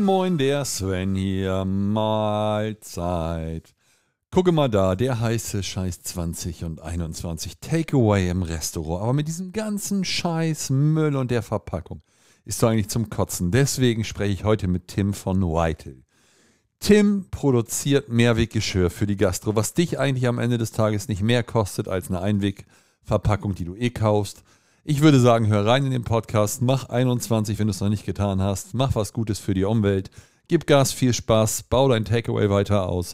Moin, moin, der Sven hier. Mahlzeit. Gucke mal da, der heiße Scheiß 20 und 21 Takeaway im Restaurant. Aber mit diesem ganzen Scheiß Müll und der Verpackung ist doch eigentlich zum Kotzen. Deswegen spreche ich heute mit Tim von Whitel. Tim produziert Mehrweggeschirr für die Gastro, was dich eigentlich am Ende des Tages nicht mehr kostet als eine Einwegverpackung, die du eh kaufst. Ich würde sagen, hör rein in den Podcast, mach 21, wenn du es noch nicht getan hast, mach was Gutes für die Umwelt, gib Gas, viel Spaß, bau dein Takeaway weiter aus,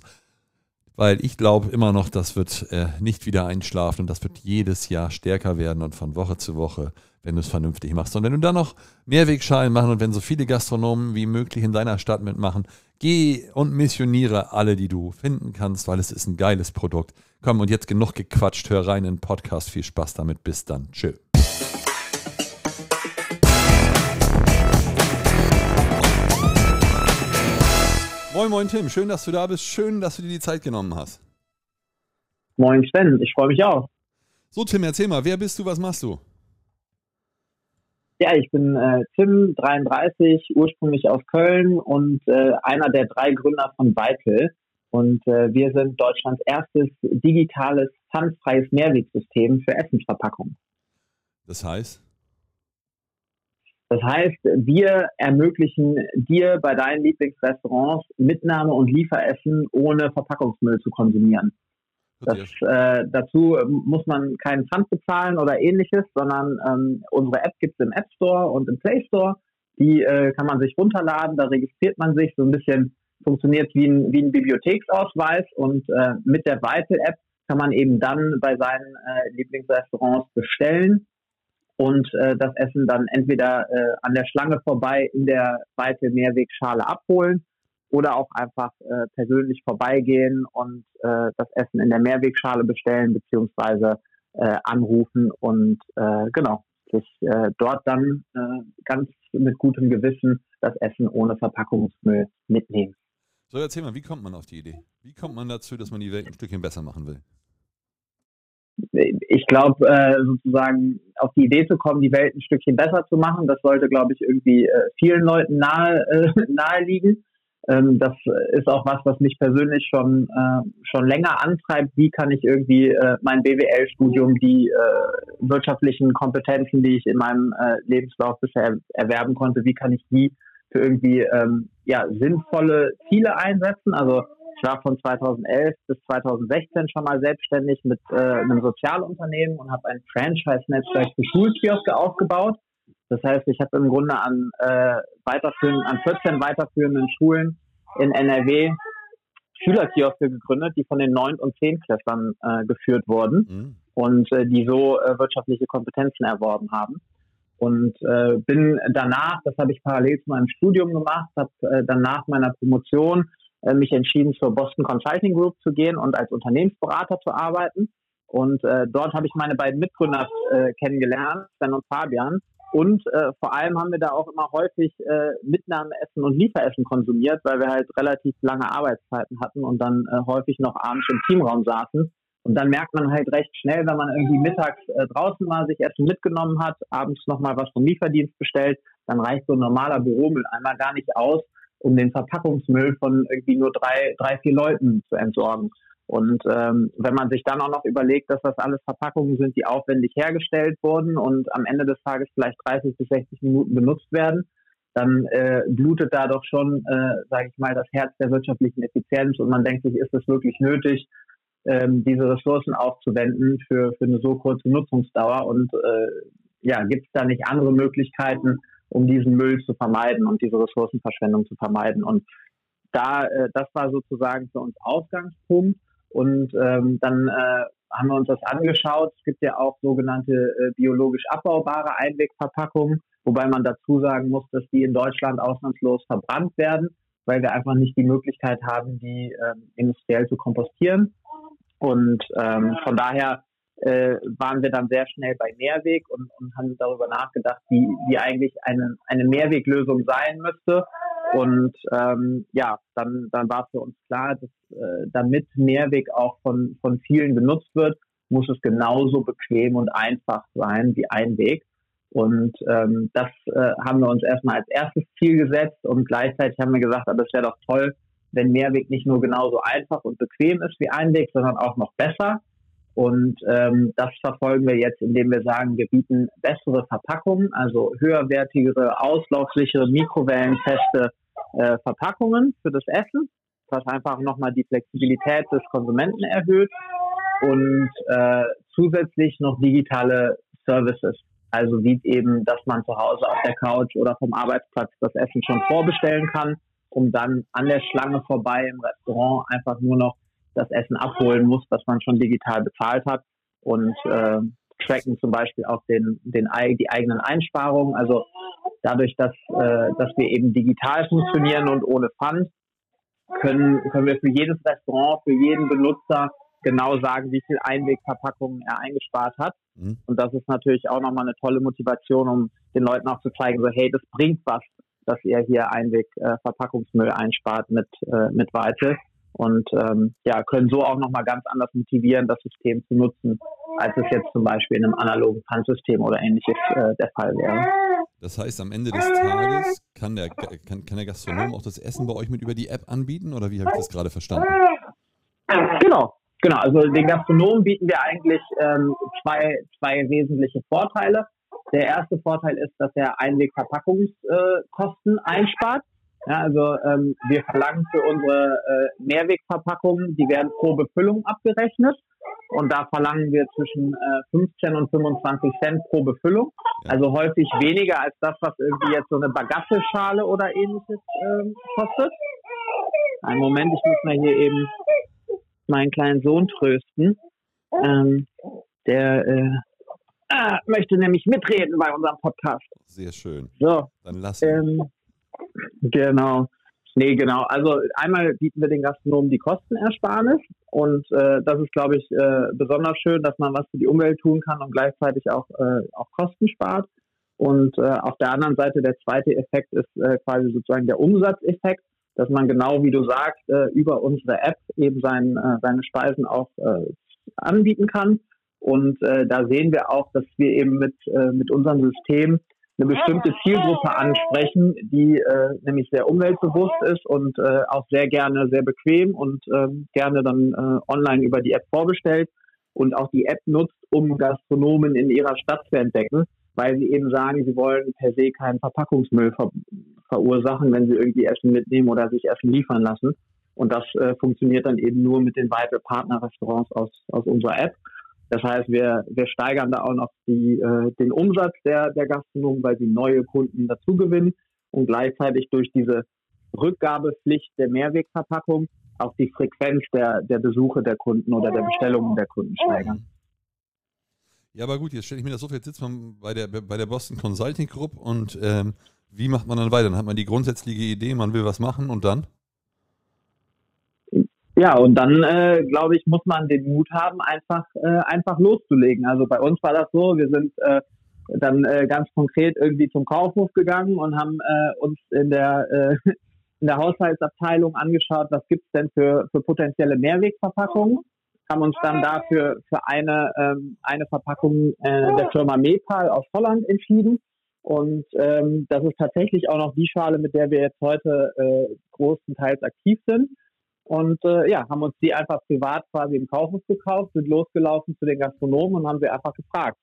weil ich glaube immer noch, das wird äh, nicht wieder einschlafen und das wird jedes Jahr stärker werden und von Woche zu Woche, wenn du es vernünftig machst. Und wenn du dann noch Mehrwegschalen machen und wenn so viele Gastronomen wie möglich in deiner Stadt mitmachen, geh und missioniere alle, die du finden kannst, weil es ist ein geiles Produkt. Komm, und jetzt genug gequatscht, hör rein in den Podcast, viel Spaß damit, bis dann, tschüss. Moin, moin, Tim. Schön, dass du da bist. Schön, dass du dir die Zeit genommen hast. Moin, Sven. Ich freue mich auch. So, Tim, erzähl mal, wer bist du, was machst du? Ja, ich bin äh, Tim, 33, ursprünglich aus Köln und äh, einer der drei Gründer von Vital. Und äh, wir sind Deutschlands erstes digitales, pfandfreies Mehrwegsystem für Essensverpackungen. Das heißt? Das heißt, wir ermöglichen dir bei deinen Lieblingsrestaurants Mitnahme und Lieferessen ohne Verpackungsmüll zu konsumieren. Das, äh, dazu muss man keinen Pfand bezahlen oder ähnliches, sondern ähm, unsere App gibt es im App Store und im Play Store. Die äh, kann man sich runterladen, da registriert man sich, so ein bisschen funktioniert wie ein, wie ein Bibliotheksausweis und äh, mit der Vital App kann man eben dann bei seinen äh, Lieblingsrestaurants bestellen und äh, das Essen dann entweder äh, an der Schlange vorbei in der weite Mehrwegschale abholen oder auch einfach äh, persönlich vorbeigehen und äh, das Essen in der Mehrwegschale bestellen beziehungsweise äh, anrufen und äh, genau sich äh, dort dann äh, ganz mit gutem Gewissen das Essen ohne Verpackungsmüll mitnehmen. So, erzähl mal, wie kommt man auf die Idee? Wie kommt man dazu, dass man die Welt ein Stückchen besser machen will? Ich glaube, äh, sozusagen auf die Idee zu kommen, die Welt ein Stückchen besser zu machen, das sollte, glaube ich, irgendwie äh, vielen Leuten nahe, äh, nahe liegen. Ähm, das ist auch was, was mich persönlich schon, äh, schon länger antreibt. Wie kann ich irgendwie äh, mein BWL-Studium, die äh, wirtschaftlichen Kompetenzen, die ich in meinem äh, Lebenslauf bisher erwerben konnte, wie kann ich die für irgendwie ähm, ja, sinnvolle Ziele einsetzen? Also ich war von 2011 bis 2016 schon mal selbstständig mit äh, einem Sozialunternehmen und habe ein Franchise-Netzwerk für Schulkioske aufgebaut. Das heißt, ich habe im Grunde an, äh, weiterführenden, an 14 weiterführenden Schulen in NRW Schülerkioske gegründet, die von den 9- und 10-Klässlern äh, geführt wurden mhm. und äh, die so äh, wirtschaftliche Kompetenzen erworben haben. Und äh, bin danach, das habe ich parallel zu meinem Studium gemacht, habe äh, danach meiner Promotion äh, mich entschieden, zur Boston Consulting Group zu gehen und als Unternehmensberater zu arbeiten. Und äh, dort habe ich meine beiden Mitgründer äh, kennengelernt, Sven und Fabian. Und äh, vor allem haben wir da auch immer häufig äh, Mitnahmeessen und Lieferessen konsumiert, weil wir halt relativ lange Arbeitszeiten hatten und dann äh, häufig noch abends im Teamraum saßen. Und dann merkt man halt recht schnell, wenn man irgendwie mittags äh, draußen mal sich Essen mitgenommen hat, abends nochmal was vom Lieferdienst bestellt, dann reicht so ein normaler Büromüll einmal gar nicht aus, um den Verpackungsmüll von irgendwie nur drei, drei vier Leuten zu entsorgen. Und ähm, wenn man sich dann auch noch überlegt, dass das alles Verpackungen sind, die aufwendig hergestellt wurden und am Ende des Tages vielleicht 30 bis 60 Minuten benutzt werden, dann äh, blutet da doch schon, äh, sage ich mal, das Herz der wirtschaftlichen Effizienz und man denkt sich, ist es wirklich nötig, ähm, diese Ressourcen aufzuwenden für, für eine so kurze Nutzungsdauer und äh, ja, gibt es da nicht andere Möglichkeiten, um diesen Müll zu vermeiden und diese Ressourcenverschwendung zu vermeiden. Und da, äh, das war sozusagen für uns Ausgangspunkt. Und ähm, dann äh, haben wir uns das angeschaut. Es gibt ja auch sogenannte äh, biologisch abbaubare Einwegverpackungen, wobei man dazu sagen muss, dass die in Deutschland ausnahmslos verbrannt werden, weil wir einfach nicht die Möglichkeit haben, die ähm, industriell zu kompostieren. Und ähm, von daher äh, waren wir dann sehr schnell bei Mehrweg und, und haben darüber nachgedacht, wie, wie eigentlich eine, eine Mehrweglösung sein müsste. Und ähm, ja, dann, dann war für uns klar, dass äh, damit Mehrweg auch von, von vielen genutzt wird, muss es genauso bequem und einfach sein wie Einweg. Und ähm, das äh, haben wir uns erstmal als erstes Ziel gesetzt und gleichzeitig haben wir gesagt, aber es wäre doch toll, wenn Mehrweg nicht nur genauso einfach und bequem ist wie Einweg, sondern auch noch besser. Und ähm, das verfolgen wir jetzt, indem wir sagen, wir bieten bessere Verpackungen, also höherwertigere, auslaufsichere, mikrowellenfeste äh, Verpackungen für das Essen, was einfach nochmal die Flexibilität des Konsumenten erhöht und äh, zusätzlich noch digitale Services. Also wie eben, dass man zu Hause auf der Couch oder vom Arbeitsplatz das Essen schon vorbestellen kann, um dann an der Schlange vorbei im Restaurant einfach nur noch das Essen abholen muss, was man schon digital bezahlt hat und äh, tracken zum Beispiel auch den, den, die eigenen Einsparungen. Also dadurch, dass, äh, dass wir eben digital funktionieren und ohne Pfand, können, können wir für jedes Restaurant, für jeden Benutzer genau sagen, wie viel Einwegverpackungen er eingespart hat. Mhm. Und das ist natürlich auch nochmal eine tolle Motivation, um den Leuten auch zu zeigen, so hey, das bringt was, dass ihr hier Einwegverpackungsmüll einspart mit, äh, mit Weite und ähm, ja, können so auch nochmal ganz anders motivieren, das System zu nutzen, als es jetzt zum Beispiel in einem analogen Pfandsystem oder ähnliches äh, der Fall wäre. Das heißt, am Ende des Tages kann der, kann, kann der Gastronom auch das Essen bei euch mit über die App anbieten oder wie habe ich das gerade verstanden? Genau, genau. Also den Gastronomen bieten wir eigentlich ähm, zwei, zwei wesentliche Vorteile. Der erste Vorteil ist, dass er Einwegverpackungskosten äh, einspart. Ja, also ähm, wir verlangen für unsere äh, Mehrwegverpackungen, die werden pro Befüllung abgerechnet und da verlangen wir zwischen äh, 15 und 25 Cent pro Befüllung. Also häufig weniger als das, was irgendwie jetzt so eine Bagatteschale oder ähnliches ähm, kostet. Einen Moment, ich muss mal hier eben meinen kleinen Sohn trösten. Ähm, der äh, ah, möchte nämlich mitreden bei unserem Podcast. Sehr schön. So. Dann lass ihn. Ähm, Genau. Nee, genau. Also einmal bieten wir den Gastronomen die Kostenersparnis und äh, das ist, glaube ich, äh, besonders schön, dass man was für die Umwelt tun kann und gleichzeitig auch, äh, auch Kosten spart. Und äh, auf der anderen Seite der zweite Effekt ist äh, quasi sozusagen der Umsatzeffekt, dass man genau wie du sagst, äh, über unsere App eben sein, äh, seine Speisen auch äh, anbieten kann. Und äh, da sehen wir auch, dass wir eben mit, äh, mit unserem System eine bestimmte Zielgruppe ansprechen, die äh, nämlich sehr umweltbewusst ist und äh, auch sehr gerne sehr bequem und äh, gerne dann äh, online über die App vorbestellt und auch die App nutzt, um Gastronomen in ihrer Stadt zu entdecken, weil sie eben sagen, sie wollen per se keinen Verpackungsmüll ver verursachen, wenn sie irgendwie Essen mitnehmen oder sich Essen liefern lassen. Und das äh, funktioniert dann eben nur mit den weiteren Partnerrestaurants aus, aus unserer App. Das heißt, wir, wir steigern da auch noch die, äh, den Umsatz der, der Gastronomen, weil sie neue Kunden dazu gewinnen und gleichzeitig durch diese Rückgabepflicht der Mehrwegverpackung auch die Frequenz der, der Besuche der Kunden oder der Bestellungen der Kunden steigern. Ja, aber gut, jetzt stelle ich mir das so vor, jetzt sitzt man bei der, bei der Boston Consulting Group und ähm, wie macht man dann weiter? Dann hat man die grundsätzliche Idee, man will was machen und dann? Ja, und dann, äh, glaube ich, muss man den Mut haben, einfach, äh, einfach loszulegen. Also bei uns war das so, wir sind äh, dann äh, ganz konkret irgendwie zum Kaufhof gegangen und haben äh, uns in der, äh, in der Haushaltsabteilung angeschaut, was gibt's denn für, für potenzielle Mehrwegverpackungen. Haben uns dann dafür für eine, ähm, eine Verpackung äh, der Firma Mepal aus Holland entschieden. Und ähm, das ist tatsächlich auch noch die Schale, mit der wir jetzt heute äh, großenteils aktiv sind. Und äh, ja, haben uns die einfach privat quasi im Kaufhaus gekauft, sind losgelaufen zu den Gastronomen und haben sie einfach gefragt.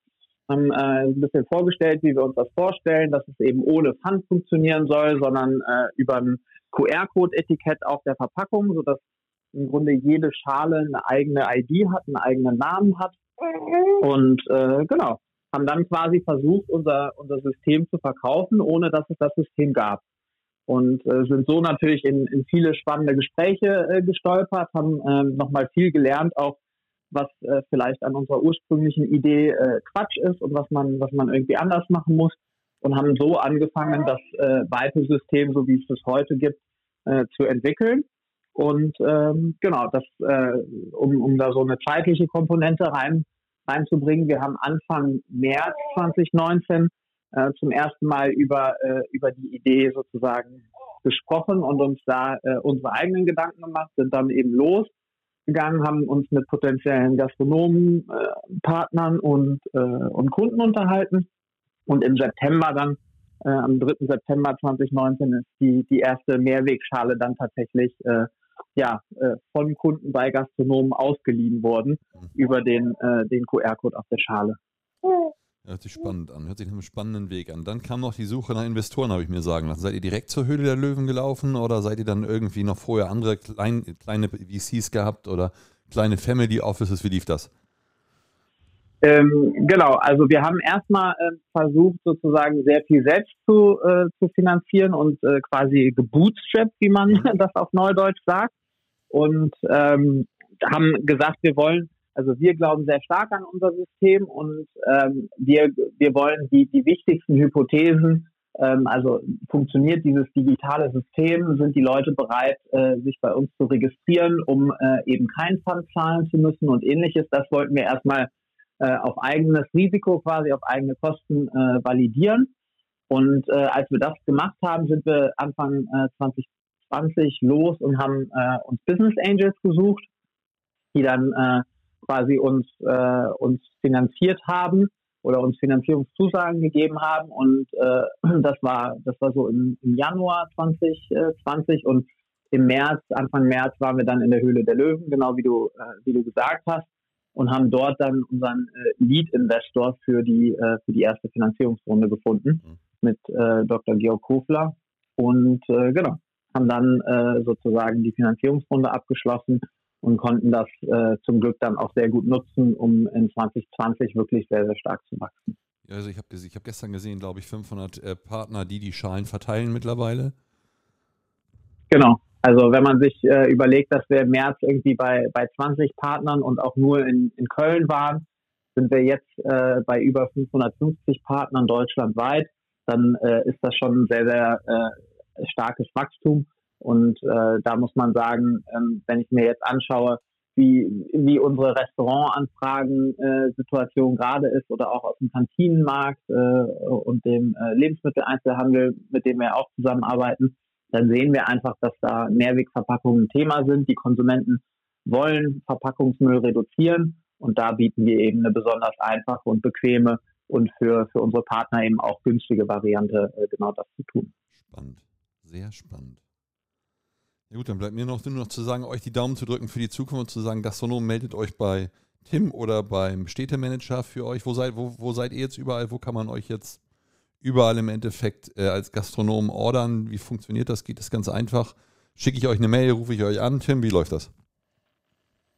Haben äh, ein bisschen vorgestellt, wie wir uns das vorstellen, dass es eben ohne Pfand funktionieren soll, sondern äh, über ein QR-Code-Etikett auf der Verpackung, sodass im Grunde jede Schale eine eigene ID hat, einen eigenen Namen hat. Und äh, genau, haben dann quasi versucht, unser, unser System zu verkaufen, ohne dass es das System gab und äh, sind so natürlich in, in viele spannende Gespräche äh, gestolpert, haben äh, nochmal viel gelernt, auch was äh, vielleicht an unserer ursprünglichen Idee äh, Quatsch ist und was man, was man irgendwie anders machen muss und haben so angefangen, das äh, Weite-System, so wie es es heute gibt, äh, zu entwickeln. Und ähm, genau, das, äh, um, um da so eine zeitliche Komponente rein, reinzubringen. Wir haben Anfang März 2019 äh, zum ersten Mal über, äh, über die Idee sozusagen gesprochen und uns da äh, unsere eigenen Gedanken gemacht, sind dann eben losgegangen, haben uns mit potenziellen Gastronomen, äh, Partnern und, äh, und Kunden unterhalten Und im September dann, äh, am 3. September 2019 ist die, die erste Mehrwegschale dann tatsächlich äh, ja, äh, von Kunden bei Gastronomen ausgeliehen worden mhm. über den, äh, den QR-Code auf der Schale. Hört sich spannend an, hört sich nach einem spannenden Weg an. Dann kam noch die Suche nach Investoren, habe ich mir sagen lassen. Seid ihr direkt zur Höhle der Löwen gelaufen oder seid ihr dann irgendwie noch vorher andere klein, kleine VCs gehabt oder kleine Family Offices? Wie lief das? Ähm, genau, also wir haben erstmal äh, versucht, sozusagen sehr viel selbst zu, äh, zu finanzieren und äh, quasi gebootstrapped, wie man mhm. das auf Neudeutsch sagt. Und ähm, haben gesagt, wir wollen, also wir glauben sehr stark an unser System und ähm, wir, wir wollen die, die wichtigsten Hypothesen, ähm, also funktioniert dieses digitale System, sind die Leute bereit, äh, sich bei uns zu registrieren, um äh, eben kein Pfand zahlen zu müssen und ähnliches. Das wollten wir erstmal äh, auf eigenes Risiko, quasi auf eigene Kosten äh, validieren. Und äh, als wir das gemacht haben, sind wir Anfang äh, 2020 los und haben äh, uns Business Angels gesucht, die dann äh, quasi uns, äh, uns finanziert haben oder uns Finanzierungszusagen gegeben haben. Und äh, das war das war so im, im Januar 2020 und im März, Anfang März waren wir dann in der Höhle der Löwen, genau wie du, äh, wie du gesagt hast und haben dort dann unseren äh, Lead-Investor für die äh, für die erste Finanzierungsrunde gefunden mhm. mit äh, Dr. Georg Kofler und äh, genau haben dann äh, sozusagen die Finanzierungsrunde abgeschlossen und konnten das äh, zum Glück dann auch sehr gut nutzen, um in 2020 wirklich sehr sehr stark zu wachsen. Also ich habe ich hab gestern gesehen, glaube ich, 500 äh, Partner, die die Schalen verteilen mittlerweile. Genau, also wenn man sich äh, überlegt, dass wir im März irgendwie bei, bei 20 Partnern und auch nur in, in Köln waren, sind wir jetzt äh, bei über 550 Partnern deutschlandweit, dann äh, ist das schon ein sehr, sehr äh, starkes Wachstum. Und äh, da muss man sagen, ähm, wenn ich mir jetzt anschaue, wie, wie unsere Restaurantanfragen-Situation äh, gerade ist oder auch aus dem Kantinenmarkt äh, und dem äh, Lebensmitteleinzelhandel, mit dem wir auch zusammenarbeiten, dann sehen wir einfach, dass da Mehrwegverpackungen Thema sind. Die Konsumenten wollen Verpackungsmüll reduzieren und da bieten wir eben eine besonders einfache und bequeme und für, für unsere Partner eben auch günstige Variante, äh, genau das zu tun. Spannend, sehr spannend. Ja gut, dann bleibt mir noch nur noch zu sagen, euch die Daumen zu drücken für die Zukunft und zu sagen, Gastronom meldet euch bei Tim oder beim Städtemanager für euch. Wo seid, wo, wo seid ihr jetzt überall? Wo kann man euch jetzt überall im Endeffekt äh, als Gastronom ordern. Wie funktioniert das? Geht das ganz einfach? Schicke ich euch eine Mail, rufe ich euch an. Tim, wie läuft das?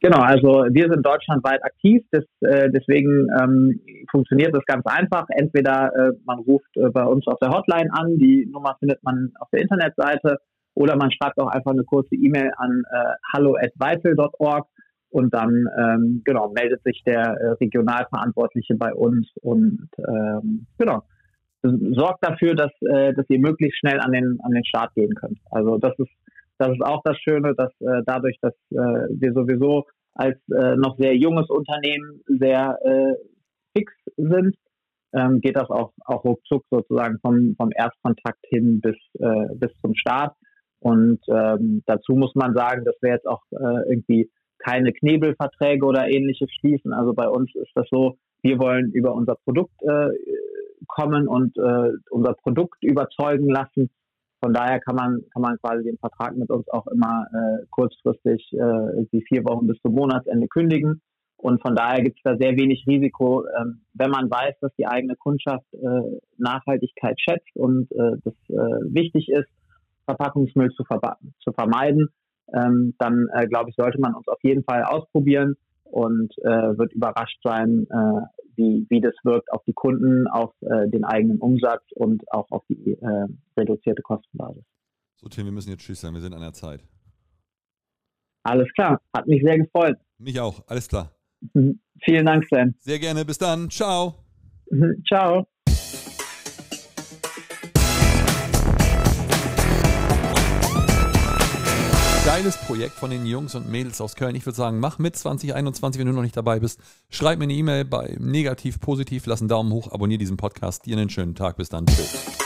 Genau, also wir sind deutschlandweit aktiv, das, äh, deswegen ähm, funktioniert das ganz einfach. Entweder äh, man ruft äh, bei uns auf der Hotline an, die Nummer findet man auf der Internetseite, oder man schreibt auch einfach eine kurze E-Mail an äh, hallo@weitel.org und dann ähm, genau meldet sich der äh, Regionalverantwortliche bei uns und ähm, genau sorgt dafür, dass, äh, dass ihr möglichst schnell an den, an den Start gehen könnt. Also das ist, das ist auch das Schöne, dass äh, dadurch, dass äh, wir sowieso als äh, noch sehr junges Unternehmen sehr äh, fix sind, ähm, geht das auch, auch ruckzuck sozusagen vom, vom Erstkontakt hin bis, äh, bis zum Start. Und ähm, dazu muss man sagen, dass wir jetzt auch äh, irgendwie keine Knebelverträge oder ähnliches schließen. Also bei uns ist das so, wir wollen über unser Produkt äh, kommen und äh, unser Produkt überzeugen lassen. Von daher kann man, kann man quasi den Vertrag mit uns auch immer äh, kurzfristig äh, irgendwie vier Wochen bis zum Monatsende kündigen. Und von daher gibt es da sehr wenig Risiko, ähm, wenn man weiß, dass die eigene Kundschaft äh, Nachhaltigkeit schätzt und äh, das äh, wichtig ist, Verpackungsmüll zu, ver zu vermeiden, ähm, dann äh, glaube ich, sollte man uns auf jeden Fall ausprobieren und äh, wird überrascht sein, äh, wie, wie das wirkt auf die Kunden, auf äh, den eigenen Umsatz und auch auf die äh, reduzierte Kostenbasis. So, Tim, wir müssen jetzt Tschüss sagen, wir sind an der Zeit. Alles klar, hat mich sehr gefreut. Mich auch, alles klar. Mhm. Vielen Dank, Sam. Sehr gerne, bis dann. Ciao. Mhm. Ciao. Geiles Projekt von den Jungs und Mädels aus Köln. Ich würde sagen, mach mit 2021, wenn du noch nicht dabei bist. Schreib mir eine E-Mail bei negativ, positiv, lass einen Daumen hoch, abonniere diesen Podcast. Dir einen schönen Tag. Bis dann. Tschüss.